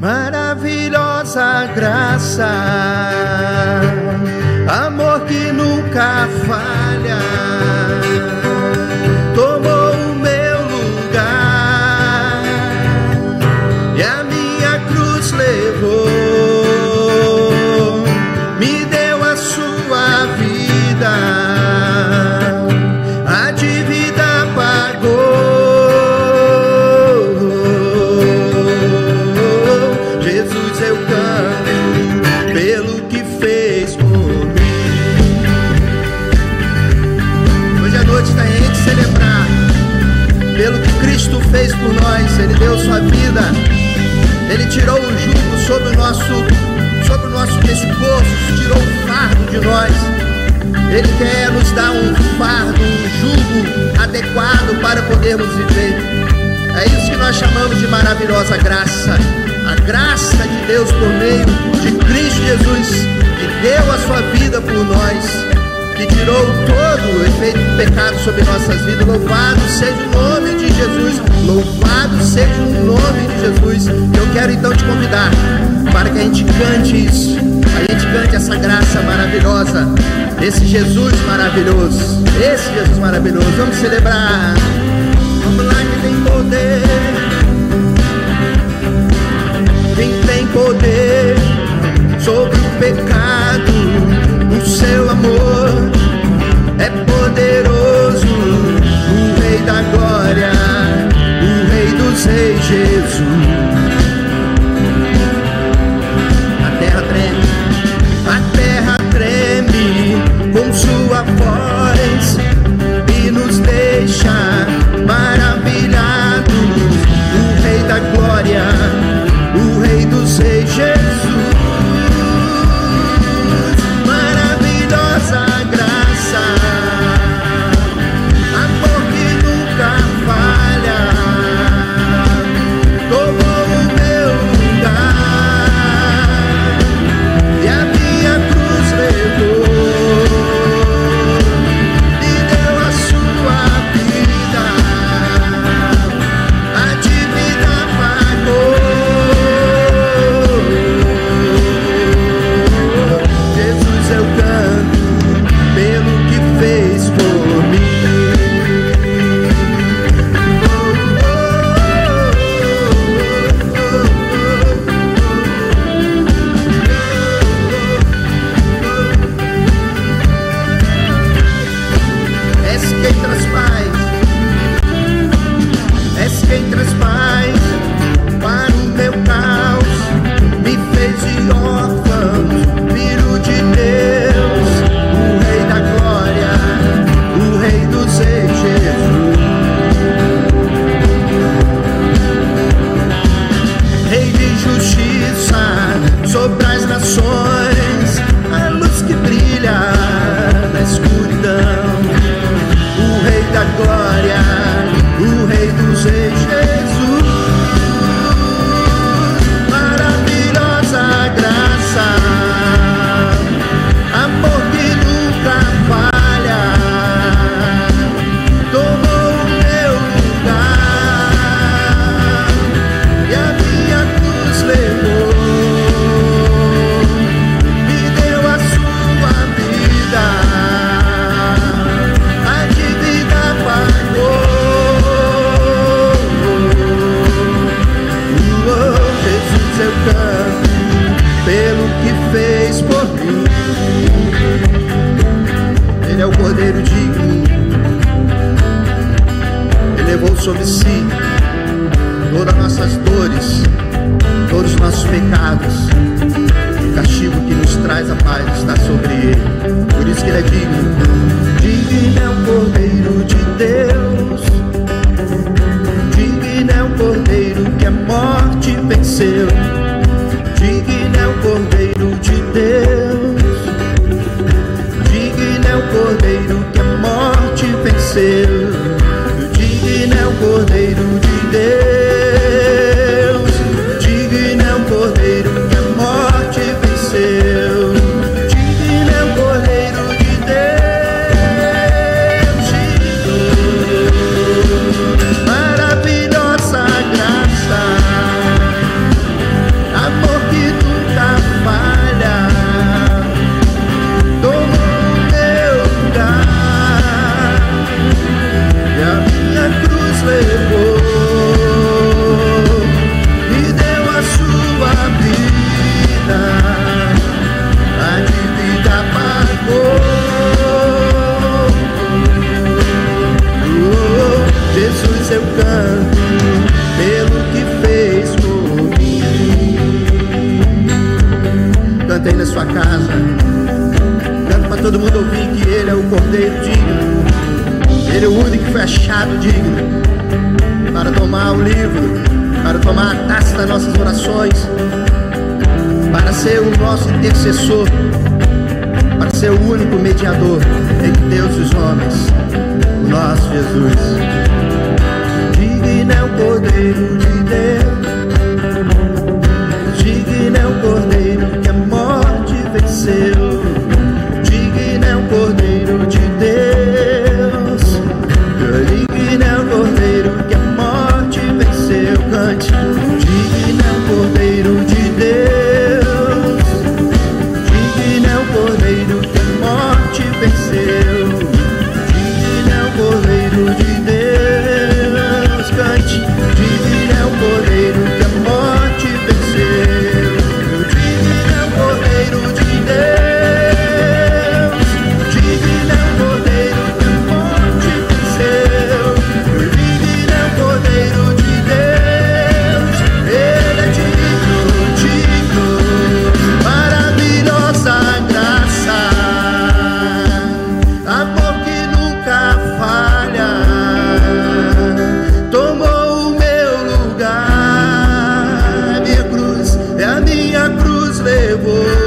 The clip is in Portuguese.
maravilhosa graça, sua vida, ele tirou o jugo sobre o nosso, sobre o nosso pescoço, tirou o fardo de nós. Ele quer nos dar um fardo, um jugo adequado para podermos viver. É isso que nós chamamos de maravilhosa graça. A graça de Deus por meio de Cristo Jesus, que deu a sua vida por nós, que tirou todo o efeito do pecado sobre nossas vidas. Louvado seja o nome de Jesus. Louvado quero então te convidar para que a gente cante isso. A gente cante essa graça maravilhosa. Esse Jesus maravilhoso. Esse Jesus maravilhoso. Vamos celebrar. es que sobre si todas as nossas dores, todos os nossos pecados. O castigo que nos traz a paz está sobre ele. Por isso que ele é digno. Digno é o Cordeiro de Deus. Digno é o Cordeiro que a morte venceu. Digno é o Cordeiro de Deus. tem na sua casa. Canto para todo mundo ouvir que Ele é o Cordeiro digno. Ele é o único que foi achado digno para tomar o livro, para tomar a taça das nossas orações, para ser o nosso intercessor, para ser o único mediador entre Deus e os homens, o nosso Jesus. Digno é o Cordeiro de Deus. trouble.